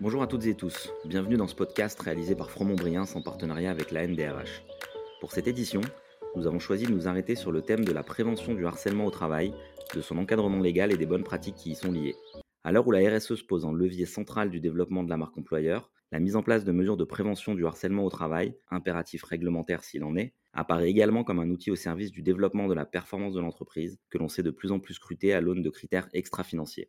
Bonjour à toutes et tous, bienvenue dans ce podcast réalisé par Fromont Briens en partenariat avec la NDRH. Pour cette édition, nous avons choisi de nous arrêter sur le thème de la prévention du harcèlement au travail, de son encadrement légal et des bonnes pratiques qui y sont liées. À l'heure où la RSE se pose en levier central du développement de la marque employeur, la mise en place de mesures de prévention du harcèlement au travail, impératif réglementaire s'il en est, apparaît également comme un outil au service du développement de la performance de l'entreprise, que l'on sait de plus en plus scruter à l'aune de critères extra-financiers.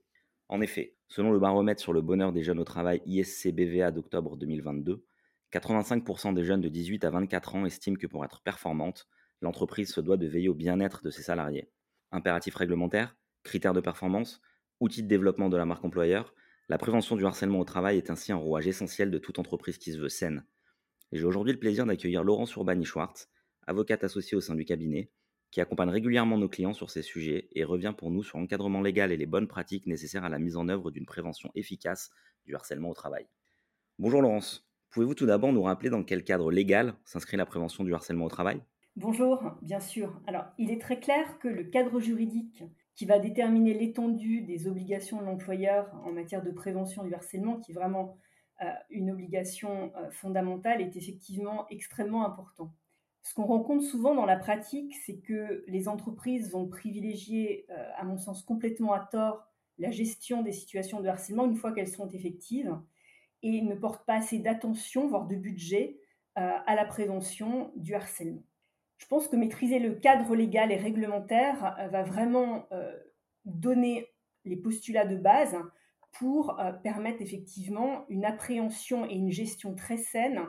En effet, selon le baromètre sur le bonheur des jeunes au travail ISC-BVA d'octobre 2022, 85% des jeunes de 18 à 24 ans estiment que pour être performante, l'entreprise se doit de veiller au bien-être de ses salariés. Impératif réglementaire, critères de performance, outils de développement de la marque employeur, la prévention du harcèlement au travail est ainsi un rouage essentiel de toute entreprise qui se veut saine. j'ai aujourd'hui le plaisir d'accueillir Laurence Urbani-Schwartz, avocate associée au sein du cabinet, qui accompagne régulièrement nos clients sur ces sujets et revient pour nous sur l'encadrement légal et les bonnes pratiques nécessaires à la mise en œuvre d'une prévention efficace du harcèlement au travail. Bonjour Laurence, pouvez-vous tout d'abord nous rappeler dans quel cadre légal s'inscrit la prévention du harcèlement au travail? Bonjour, bien sûr. Alors, il est très clair que le cadre juridique qui va déterminer l'étendue des obligations de l'employeur en matière de prévention du harcèlement, qui est vraiment euh, une obligation euh, fondamentale, est effectivement extrêmement important. Ce qu'on rencontre souvent dans la pratique, c'est que les entreprises vont privilégier, euh, à mon sens complètement à tort, la gestion des situations de harcèlement une fois qu'elles sont effectives et ne portent pas assez d'attention, voire de budget, à la prévention du harcèlement. Je pense que maîtriser le cadre légal et réglementaire euh, va vraiment euh, donner les postulats de base pour euh, permettre effectivement une appréhension et une gestion très saine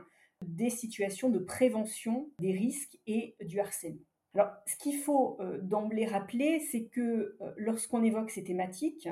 des situations de prévention des risques et du harcèlement. Alors, ce qu'il faut d'emblée rappeler, c'est que lorsqu'on évoque ces thématiques,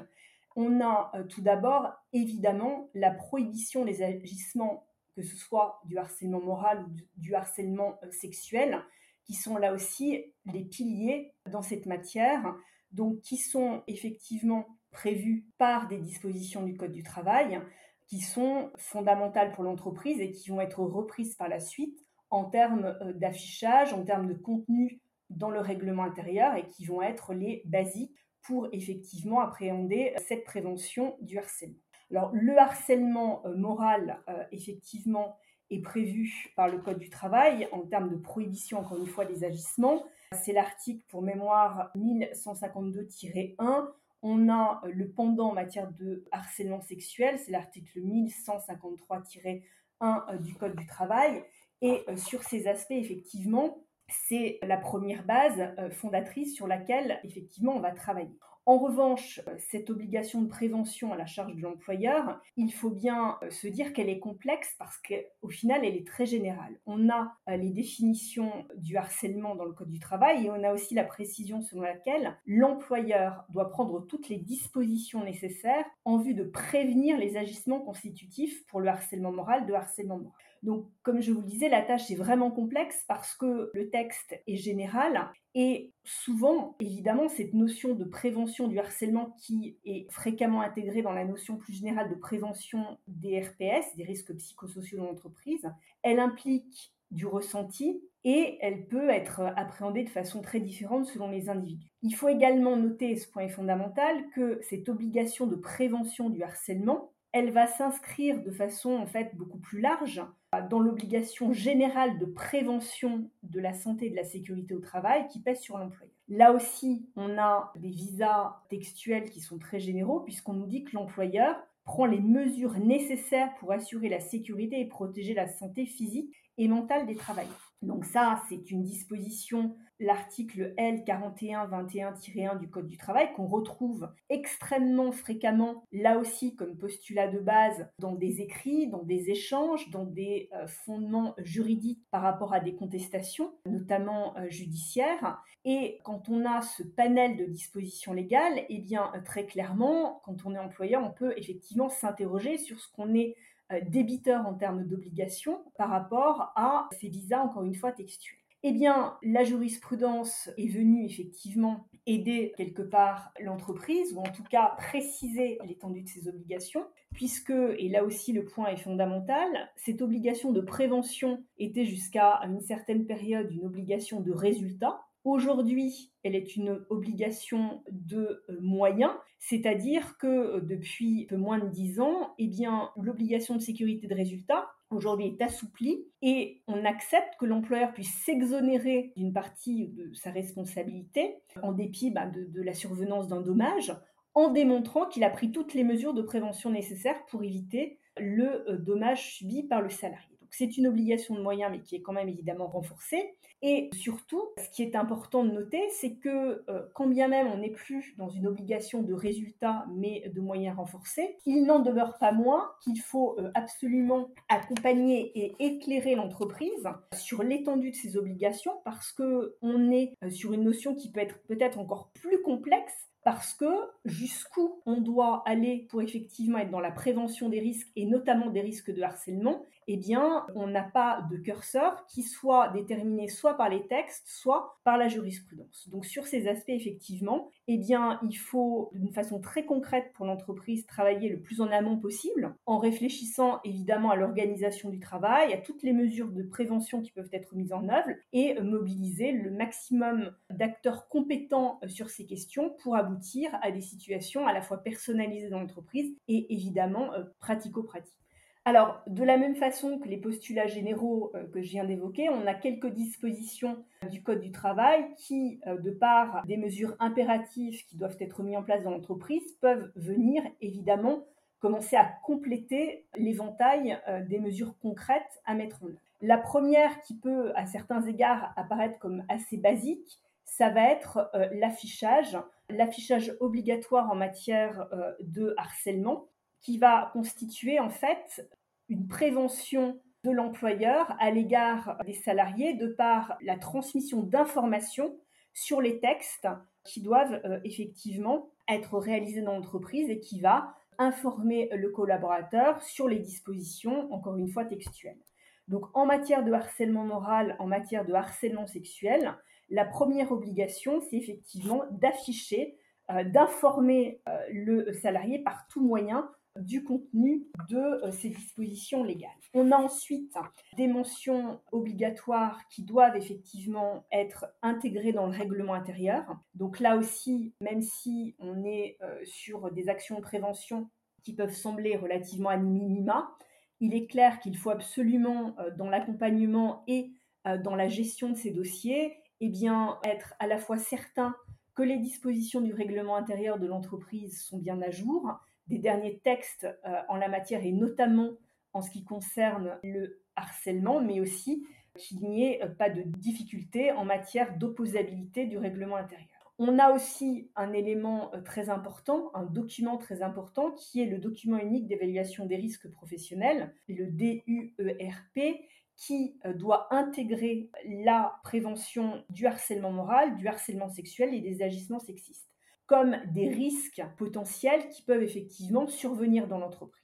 on a tout d'abord évidemment la prohibition des agissements, que ce soit du harcèlement moral ou du harcèlement sexuel, qui sont là aussi les piliers dans cette matière, donc qui sont effectivement prévus par des dispositions du Code du travail, qui sont fondamentales pour l'entreprise et qui vont être reprises par la suite en termes euh, d'affichage, en termes de contenu dans le règlement intérieur et qui vont être les basiques pour effectivement appréhender cette prévention du harcèlement. Alors le harcèlement euh, moral, euh, effectivement, est prévu par le Code du travail en termes de prohibition, encore une fois, des agissements. C'est l'article, pour mémoire, 1152-1. On a le pendant en matière de harcèlement sexuel, c'est l'article 1153-1 euh, du Code du travail. Et euh, sur ces aspects, effectivement, c'est la première base euh, fondatrice sur laquelle, effectivement, on va travailler. En revanche, cette obligation de prévention à la charge de l'employeur, il faut bien euh, se dire qu'elle est complexe parce qu'au final, elle est très générale. On a euh, les définitions du harcèlement dans le Code du travail et on a aussi la précision selon laquelle l'employeur doit prendre toutes les dispositions nécessaires en vue de prévenir les agissements constitutifs pour le harcèlement moral de harcèlement moral. Donc, comme je vous le disais, la tâche est vraiment complexe parce que le texte est général et souvent, évidemment, cette notion de prévention du harcèlement qui est fréquemment intégrée dans la notion plus générale de prévention des RPS, des risques psychosociaux dans l'entreprise, elle implique du ressenti et elle peut être appréhendée de façon très différente selon les individus. Il faut également noter, ce point est fondamental, que cette obligation de prévention du harcèlement, elle va s'inscrire de façon en fait beaucoup plus large dans l'obligation générale de prévention de la santé et de la sécurité au travail qui pèse sur l'employeur. Là aussi, on a des visas textuels qui sont très généraux puisqu'on nous dit que l'employeur prend les mesures nécessaires pour assurer la sécurité et protéger la santé physique et mentale des travailleurs. Donc ça, c'est une disposition, l'article L4121-1 du Code du travail, qu'on retrouve extrêmement fréquemment, là aussi comme postulat de base, dans des écrits, dans des échanges, dans des euh, fondements juridiques par rapport à des contestations, notamment euh, judiciaires. Et quand on a ce panel de dispositions légales, eh bien très clairement, quand on est employeur, on peut effectivement s'interroger sur ce qu'on est euh, débiteur en termes d'obligations par rapport à ces visas, encore une fois, textuels. Eh bien, la jurisprudence est venue effectivement aider quelque part l'entreprise, ou en tout cas préciser l'étendue de ses obligations, puisque, et là aussi le point est fondamental, cette obligation de prévention était jusqu'à une certaine période une obligation de résultat, Aujourd'hui, elle est une obligation de euh, moyens, c'est-à-dire que euh, depuis peu moins de 10 ans, eh bien, l'obligation de sécurité de résultat aujourd'hui est assouplie et on accepte que l'employeur puisse s'exonérer d'une partie de sa responsabilité en dépit bah, de la survenance d'un dommage en démontrant qu'il a pris toutes les mesures de prévention nécessaires pour éviter le euh, dommage subi par le salarié. Donc c'est une obligation de moyens, mais qui est quand même évidemment renforcée. Et surtout, ce qui est important de noter, c'est que euh, quand bien même on n'est plus dans une obligation de résultat, mais de moyens renforcés, il n'en demeure pas moins qu'il faut euh, absolument accompagner et éclairer l'entreprise sur l'étendue de ses obligations, parce que on est sur une notion qui peut être peut-être encore plus complexe parce que jusqu'où on doit aller pour effectivement être dans la prévention des risques et notamment des risques de harcèlement, eh bien, on n'a pas de curseur qui soit déterminé soit par les textes, soit par la jurisprudence. Donc sur ces aspects, effectivement, eh bien, il faut d'une façon très concrète pour l'entreprise travailler le plus en amont possible, en réfléchissant évidemment à l'organisation du travail, à toutes les mesures de prévention qui peuvent être mises en œuvre et mobiliser le maximum d'acteurs compétents sur ces questions pour aboutir à des situations à la fois personnalisées dans l'entreprise et évidemment euh, pratico-pratiques. Alors, de la même façon que les postulats généraux euh, que je viens d'évoquer, on a quelques dispositions du Code du travail qui, euh, de par des mesures impératives qui doivent être mises en place dans l'entreprise, peuvent venir évidemment commencer à compléter l'éventail euh, des mesures concrètes à mettre en œuvre. La première qui peut, à certains égards, apparaître comme assez basique, ça va être l'affichage, l'affichage obligatoire en matière de harcèlement qui va constituer en fait une prévention de l'employeur à l'égard des salariés de par la transmission d'informations sur les textes qui doivent euh, effectivement être réalisés dans l'entreprise et qui va informer le collaborateur sur les dispositions, encore une fois, textuelles. Donc en matière de harcèlement moral, en matière de harcèlement sexuel, la première obligation, c'est effectivement d'afficher, euh, d'informer euh, le salarié par tout moyen du contenu de euh, ces dispositions légales. On a ensuite des mentions obligatoires qui doivent effectivement être intégrées dans le règlement intérieur. Donc là aussi, même si on est euh, sur des actions de prévention qui peuvent sembler relativement à minima, il est clair qu'il faut absolument, euh, dans l'accompagnement et dans la gestion de ces dossiers, eh bien, être à la fois certain que les dispositions du règlement intérieur de l'entreprise sont bien à jour, des derniers textes euh, en la matière et notamment en ce qui concerne le harcèlement, mais aussi qu'il n'y ait euh, pas de difficulté en matière d'opposabilité du règlement intérieur. On a aussi un élément euh, très important, un document très important, qui est le document unique d'évaluation des risques professionnels, le DUERP, qui doit intégrer la prévention du harcèlement moral, du harcèlement sexuel et des agissements sexistes comme des risques potentiels qui peuvent effectivement survenir dans l'entreprise.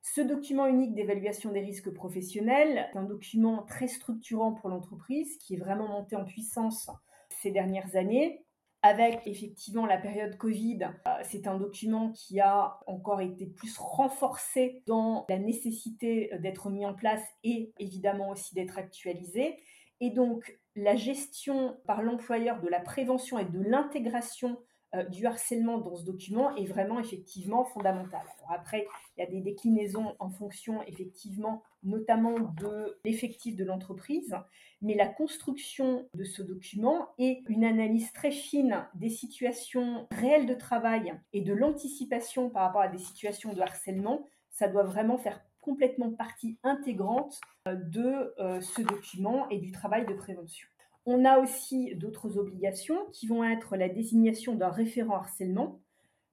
Ce document unique d'évaluation des risques professionnels est un document très structurant pour l'entreprise qui est vraiment monté en puissance ces dernières années. Avec effectivement la période Covid, euh, c'est un document qui a encore été plus renforcé dans la nécessité d'être mis en place et évidemment aussi d'être actualisé. Et donc la gestion par l'employeur de la prévention et de l'intégration euh, du harcèlement dans ce document est vraiment effectivement fondamental. Alors après, il y a des déclinaisons en fonction effectivement notamment de l'effectif de l'entreprise, mais la construction de ce document et une analyse très fine des situations réelles de travail et de l'anticipation par rapport à des situations de harcèlement, ça doit vraiment faire complètement partie intégrante euh, de euh, ce document et du travail de prévention. On a aussi d'autres obligations qui vont être la désignation d'un référent harcèlement,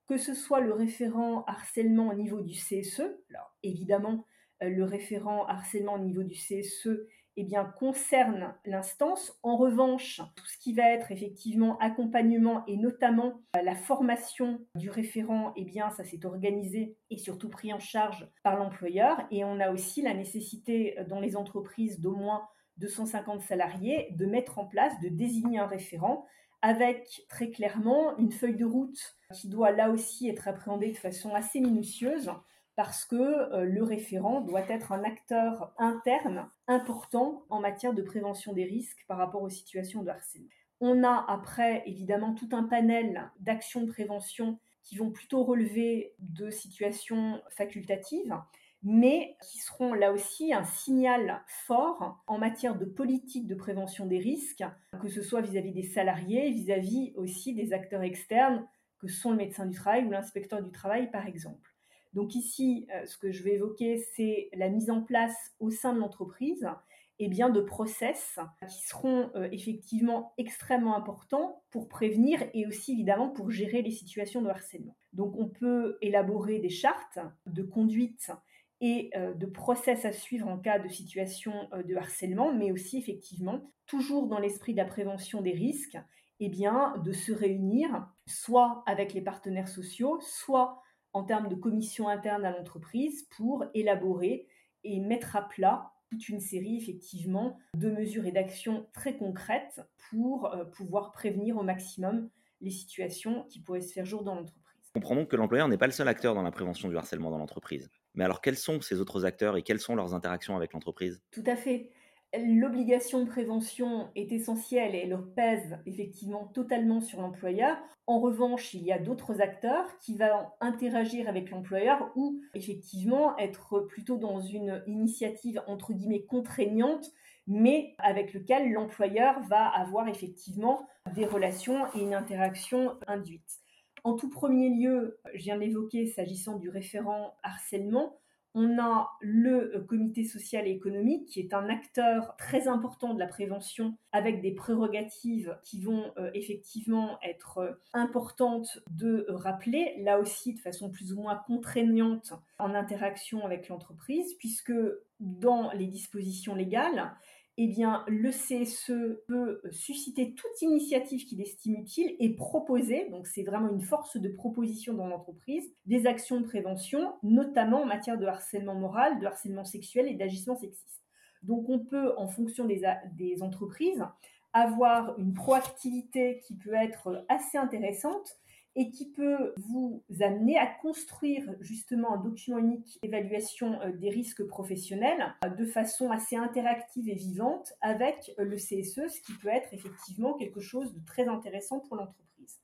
que ce soit le référent harcèlement au niveau du CSE. Alors évidemment, euh, le référent harcèlement au niveau du CSE eh bien, concerne l'instance. En revanche, tout ce qui va être effectivement accompagnement et notamment euh, la formation du référent, eh bien, ça s'est organisé et surtout pris en charge par l'employeur. Et on a aussi la nécessité euh, dans les entreprises d'au moins 250 salariés de mettre en place, de désigner un référent avec très clairement une feuille de route qui doit là aussi être appréhendée de façon assez minutieuse parce que euh, le référent doit être un acteur interne important en matière de prévention des risques par rapport aux situations de harcèlement. On a après, évidemment, tout un panel d'actions de prévention qui vont plutôt relever de situations facultatives, mais qui seront là aussi un signal fort en matière de politique de prévention des risques, que ce soit vis-à-vis des salariés, vis-à-vis aussi des acteurs externes, que sont le médecin du travail ou l'inspecteur du travail, par exemple. Donc ici, euh, ce que je vais évoquer, c'est la mise en place au sein de l'entreprise bien, de process qui seront euh, effectivement extrêmement importants pour prévenir et aussi évidemment pour gérer les situations de harcèlement. Donc on peut élaborer des chartes de conduite et euh, de process à suivre en cas de situation euh, de harcèlement, mais aussi effectivement, toujours dans l'esprit de la prévention des risques, eh bien, de se réunir soit avec les partenaires sociaux, soit en termes de commission interne à l'entreprise pour élaborer et mettre à plat toute une série effectivement de mesures et d'actions très concrètes pour euh, pouvoir prévenir au maximum les situations qui pourraient se faire jour dans l'entreprise. Comprenons que l'employeur n'est pas le seul acteur dans la prévention du harcèlement dans l'entreprise. Mais alors quels sont ces autres acteurs et quelles sont leurs interactions avec l'entreprise? Tout à fait. L'obligation de prévention est essentielle et elle pèse effectivement totalement sur l'employeur. En revanche, il y a d'autres acteurs qui vont interagir avec l'employeur ou effectivement être plutôt dans une initiative entre guillemets contraignante, mais avec lequel l'employeur va avoir effectivement des relations et une interaction induite. En tout premier lieu, je viens d'évoquer s'agissant du référent harcèlement, on a le euh, comité social et économique qui est un acteur très important de la prévention avec des prérogatives qui vont euh, effectivement être euh, importantes de rappeler, là aussi de façon plus ou moins contraignante en interaction avec l'entreprise, puisque dans les dispositions légales, eh bien, le CSE peut susciter toute initiative qu'il estime utile et proposer, donc c'est vraiment une force de proposition dans l'entreprise, des actions de prévention, notamment en matière de harcèlement moral, de harcèlement sexuel et d'agissement sexiste. Donc on peut, en fonction des, des entreprises, avoir une proactivité qui peut être assez intéressante et qui peut vous amener à construire justement un document unique d'évaluation euh, des risques professionnels euh, de façon assez interactive et vivante avec euh, le CSE, ce qui peut être effectivement quelque chose de très intéressant pour l'entreprise.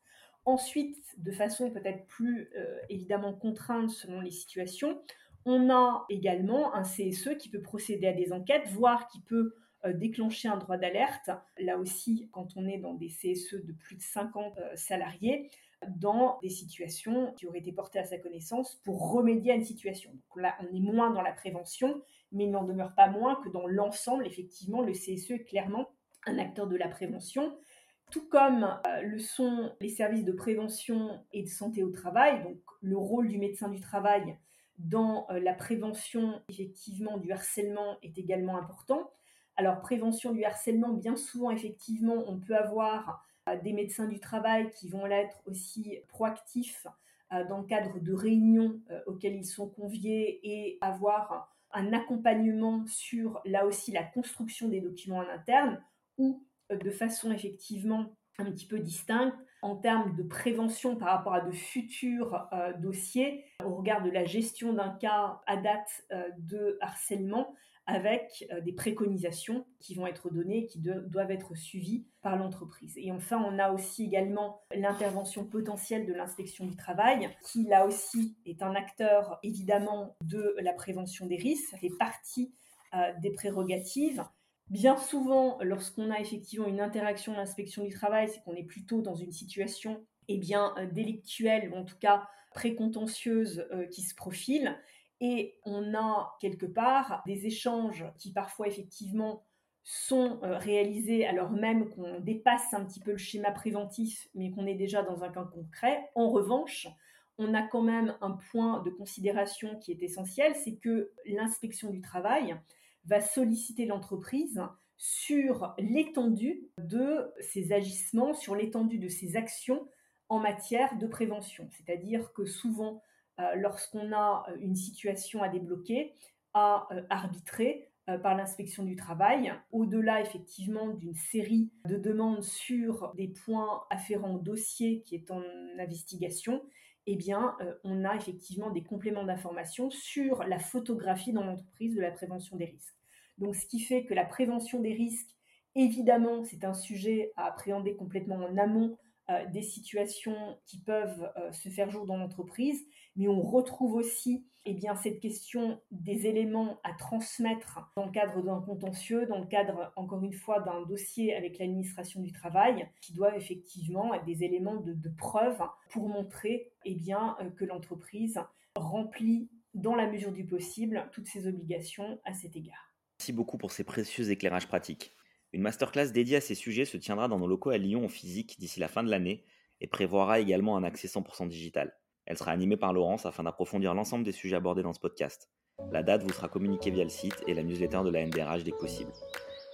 Ensuite, de façon peut-être plus évidemment contrainte selon les situations, on a également un CSE qui peut procéder à des enquêtes, voire qui peut déclencher un droit d'alerte. Là aussi, quand on est dans des CSE de plus de 50 salariés, dans des situations qui auraient été portées à sa connaissance pour remédier à une situation. Donc là, on est moins dans la prévention, mais il n'en demeure pas moins que dans l'ensemble, effectivement, le CSE est clairement un acteur de la prévention, tout comme euh, le sont les services de prévention et de santé au travail, donc le rôle du médecin du travail dans euh, la prévention effectivement du harcèlement est également important. Alors prévention du harcèlement, bien souvent effectivement, on peut avoir des médecins du travail qui vont l'être aussi proactifs euh, dans le cadre de réunions euh, auxquelles ils sont conviés et avoir un accompagnement sur là aussi la construction des documents en interne ou euh, de façon effectivement un petit peu distincte en termes de prévention par rapport à de futurs dossiers au regard de la gestion d'un cas à date de harcèlement avec euh, des préconisations qui vont être données, qui doivent être suivies par l'entreprise. Et enfin, on a aussi également l'intervention potentielle de l'inspection du travail, qui là aussi est un acteur évidemment de la prévention des risques, ça fait partie euh, des prérogatives. Bien souvent, lorsqu'on a effectivement une interaction de l'inspection du travail, c'est qu'on est plutôt dans une situation eh bien, euh, délictuelle, ou en tout cas précontentieuse qui se profile. Et on a quelque part des échanges qui parfois effectivement sont euh, réalisés alors même qu'on dépasse un petit peu le schéma préventif, mais qu'on est déjà dans un cas concret. En revanche, on a quand même un point de considération qui est essentiel, c'est que l'inspection du travail va solliciter l'entreprise sur l'étendue de ses agissements, sur l'étendue de ses actions en matière de prévention. C'est-à-dire que souvent, lorsqu'on a euh, une situation à débloquer, à euh, arbitrer par l'inspection du travail, au-delà effectivement d'une série de demandes sur des points afférents au dossier qui est en investigation, eh bien, on a effectivement des compléments d'information sur la photographie dans l'entreprise de la prévention des risques. Donc, ce qui fait que la prévention des risques Évidemment, c'est un sujet à appréhender complètement en amont euh, des situations qui peuvent euh, se faire jour dans l'entreprise, mais on retrouve aussi eh bien, cette question des éléments à transmettre dans le cadre d'un contentieux, dans le cadre, encore une fois, d'un dossier avec l'administration du travail, qui doivent effectivement être des éléments de, preuve pour montrer eh bien, euh, que l'entreprise remplit dans la mesure du possible toutes ses obligations à cet égard. Merci beaucoup pour ces précieux éclairages pratiques. Une masterclass dédiée à ces sujets se tiendra dans nos locaux à Lyon en physique d'ici la fin de l'année et prévoira également un accès 100% digital. Elle sera animée par Laurence afin d'approfondir l'ensemble des sujets abordés dans ce podcast. La date vous sera communiquée via le site et la newsletter de la NDRH dès que possible.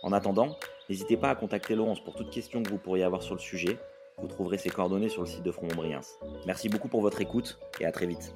En attendant, n'hésitez pas à contacter Laurence pour toute question que vous pourriez avoir sur le sujet. Vous trouverez ses coordonnées sur le site de Front Montbriens. Merci beaucoup pour votre écoute et à très vite.